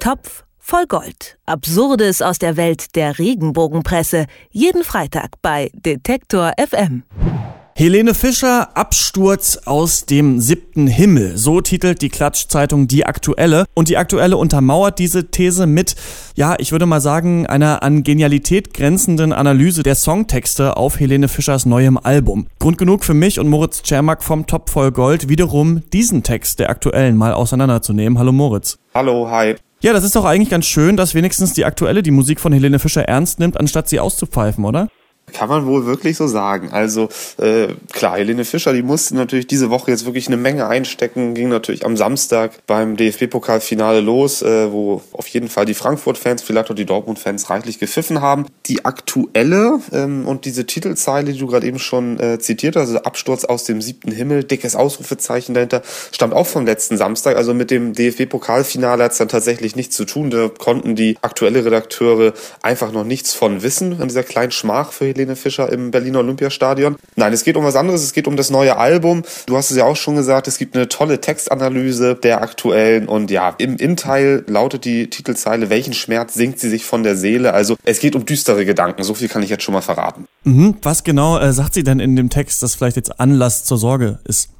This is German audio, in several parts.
Topf voll Gold. Absurdes aus der Welt der Regenbogenpresse. Jeden Freitag bei Detektor FM. Helene Fischer, Absturz aus dem siebten Himmel. So titelt die Klatschzeitung Die Aktuelle. Und die Aktuelle untermauert diese These mit, ja, ich würde mal sagen, einer an Genialität grenzenden Analyse der Songtexte auf Helene Fischers neuem Album. Grund genug für mich und Moritz Czermak vom Top voll Gold, wiederum diesen Text der Aktuellen mal auseinanderzunehmen. Hallo Moritz. Hallo, hi. Ja, das ist doch eigentlich ganz schön, dass wenigstens die Aktuelle die Musik von Helene Fischer ernst nimmt, anstatt sie auszupfeifen, oder? Kann man wohl wirklich so sagen. Also äh, klar, Helene Fischer, die musste natürlich diese Woche jetzt wirklich eine Menge einstecken, ging natürlich am Samstag beim DFB-Pokalfinale los, äh, wo auf jeden Fall die Frankfurt-Fans, vielleicht auch die Dortmund-Fans reichlich gepfiffen haben. Die aktuelle ähm, und diese Titelzeile, die du gerade eben schon äh, zitiert hast, also Absturz aus dem siebten Himmel, dickes Ausrufezeichen dahinter, stammt auch vom letzten Samstag. Also mit dem DFB-Pokalfinale hat es dann tatsächlich nichts zu tun. Da konnten die aktuelle Redakteure einfach noch nichts von wissen an dieser kleinen Schmach für Helene Helene Fischer im Berliner Olympiastadion. Nein, es geht um was anderes. Es geht um das neue Album. Du hast es ja auch schon gesagt, es gibt eine tolle Textanalyse der aktuellen und ja, im Innenteil lautet die Titelzeile, welchen Schmerz singt sie sich von der Seele? Also es geht um düstere Gedanken. So viel kann ich jetzt schon mal verraten. Mhm. Was genau äh, sagt sie denn in dem Text, das vielleicht jetzt Anlass zur Sorge ist?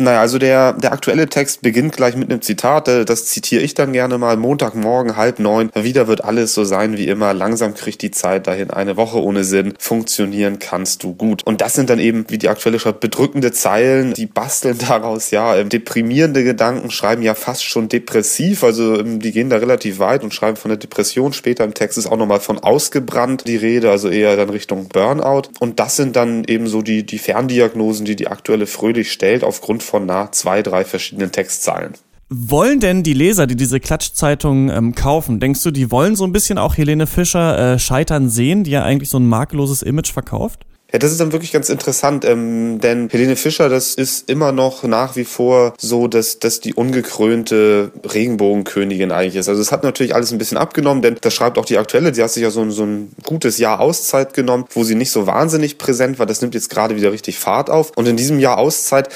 Naja, also der, der aktuelle Text beginnt gleich mit einem Zitat, äh, das zitiere ich dann gerne mal. Montagmorgen, halb neun, wieder wird alles so sein wie immer. Langsam kriegt die Zeit dahin, eine Woche ohne Sinn. Funktionieren kannst du gut. Und das sind dann eben, wie die aktuelle schreibt, bedrückende Zeilen, die basteln daraus, ja, ähm, deprimierende Gedanken, schreiben ja fast schon depressiv, also ähm, die gehen da relativ weit und schreiben von der Depression. Später im Text ist auch nochmal von ausgebrannt die Rede, also eher dann Richtung Burnout. Und das sind dann eben so die, die Ferndiagnosen, die die aktuelle Fröhlich stellt, aufgrund von nah zwei, drei verschiedenen Textzeilen. Wollen denn die Leser, die diese Klatschzeitung ähm, kaufen, denkst du, die wollen so ein bisschen auch Helene Fischer äh, scheitern sehen, die ja eigentlich so ein makelloses Image verkauft? Ja, das ist dann wirklich ganz interessant, ähm, denn Helene Fischer, das ist immer noch nach wie vor so, dass, dass die ungekrönte Regenbogenkönigin eigentlich ist. Also es hat natürlich alles ein bisschen abgenommen, denn das schreibt auch die aktuelle, sie hat sich ja so, so ein gutes Jahr Auszeit genommen, wo sie nicht so wahnsinnig präsent war. Das nimmt jetzt gerade wieder richtig Fahrt auf. Und in diesem Jahr Auszeit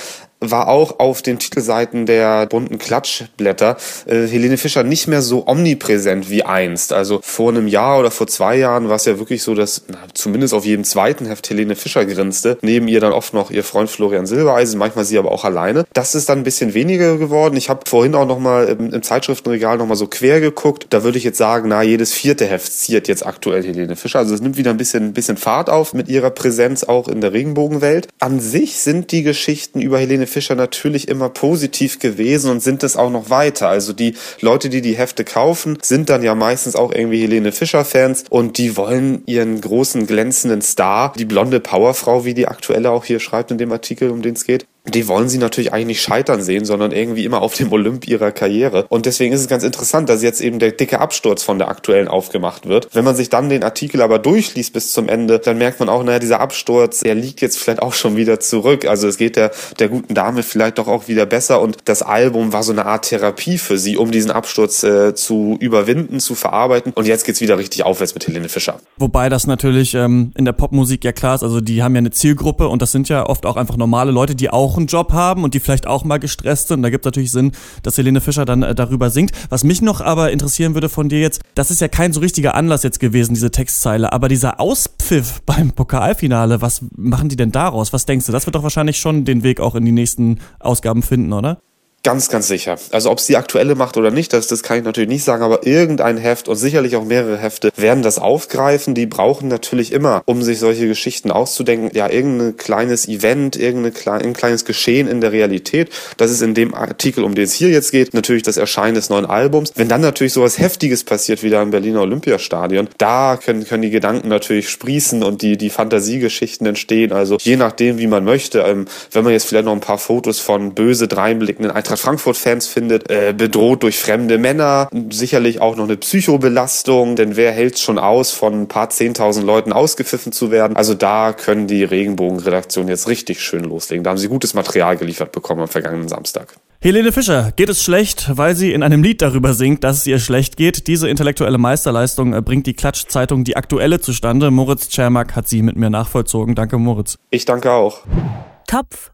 war auch auf den Titelseiten der bunten Klatschblätter äh, Helene Fischer nicht mehr so omnipräsent wie einst. Also vor einem Jahr oder vor zwei Jahren war es ja wirklich so, dass na, zumindest auf jedem zweiten Heft Helene Fischer grinste. Neben ihr dann oft noch ihr Freund Florian Silbereisen, manchmal sie aber auch alleine. Das ist dann ein bisschen weniger geworden. Ich habe vorhin auch noch mal im, im Zeitschriftenregal noch mal so quer geguckt. Da würde ich jetzt sagen, na jedes vierte Heft ziert jetzt aktuell Helene Fischer. Also es nimmt wieder ein bisschen, bisschen Fahrt auf mit ihrer Präsenz auch in der Regenbogenwelt. An sich sind die Geschichten über Helene Fischer natürlich immer positiv gewesen und sind es auch noch weiter. Also die Leute, die die Hefte kaufen, sind dann ja meistens auch irgendwie Helene Fischer-Fans und die wollen ihren großen glänzenden Star, die blonde Powerfrau, wie die aktuelle auch hier schreibt in dem Artikel, um den es geht, die wollen sie natürlich eigentlich nicht scheitern sehen, sondern irgendwie immer auf dem Olymp ihrer Karriere. Und deswegen ist es ganz interessant, dass jetzt eben der dicke Absturz von der aktuellen aufgemacht wird. Wenn man sich dann den Artikel aber durchliest bis zum Ende, dann merkt man auch, naja, dieser Absturz, er liegt jetzt vielleicht auch schon wieder zurück. Also es geht der, der guten Dame vielleicht doch auch wieder besser und das Album war so eine Art Therapie für sie, um diesen Absturz äh, zu überwinden, zu verarbeiten. Und jetzt geht's wieder richtig aufwärts mit Helene Fischer. Wobei das natürlich ähm, in der Popmusik ja klar ist, also die haben ja eine Zielgruppe und das sind ja oft auch einfach normale Leute, die auch auch einen Job haben und die vielleicht auch mal gestresst sind. Da gibt es natürlich Sinn, dass Helene Fischer dann äh, darüber singt. Was mich noch aber interessieren würde von dir jetzt, das ist ja kein so richtiger Anlass jetzt gewesen, diese Textzeile, aber dieser Auspfiff beim Pokalfinale, was machen die denn daraus? Was denkst du? Das wird doch wahrscheinlich schon den Weg auch in die nächsten Ausgaben finden, oder? Ganz, ganz sicher. Also ob es die aktuelle macht oder nicht, das, das kann ich natürlich nicht sagen, aber irgendein Heft und sicherlich auch mehrere Hefte werden das aufgreifen. Die brauchen natürlich immer, um sich solche Geschichten auszudenken, ja, irgendein kleines Event, irgendein kleines Geschehen in der Realität. Das ist in dem Artikel, um den es hier jetzt geht, natürlich das Erscheinen des neuen Albums. Wenn dann natürlich sowas Heftiges passiert, wie da im Berliner Olympiastadion, da können, können die Gedanken natürlich sprießen und die, die Fantasiegeschichten entstehen. Also je nachdem, wie man möchte. Ähm, wenn man jetzt vielleicht noch ein paar Fotos von böse dreinblickenden Eintracht Eintracht Frankfurt-Fans findet, äh, bedroht durch fremde Männer, sicherlich auch noch eine Psychobelastung, denn wer hält schon aus, von ein paar zehntausend Leuten ausgepfiffen zu werden? Also da können die Regenbogen-Redaktionen jetzt richtig schön loslegen. Da haben sie gutes Material geliefert bekommen am vergangenen Samstag. Helene Fischer, geht es schlecht, weil sie in einem Lied darüber singt, dass es ihr schlecht geht? Diese intellektuelle Meisterleistung äh, bringt die Klatschzeitung Die Aktuelle zustande. Moritz Czermak hat sie mit mir nachvollzogen. Danke, Moritz. Ich danke auch. Topf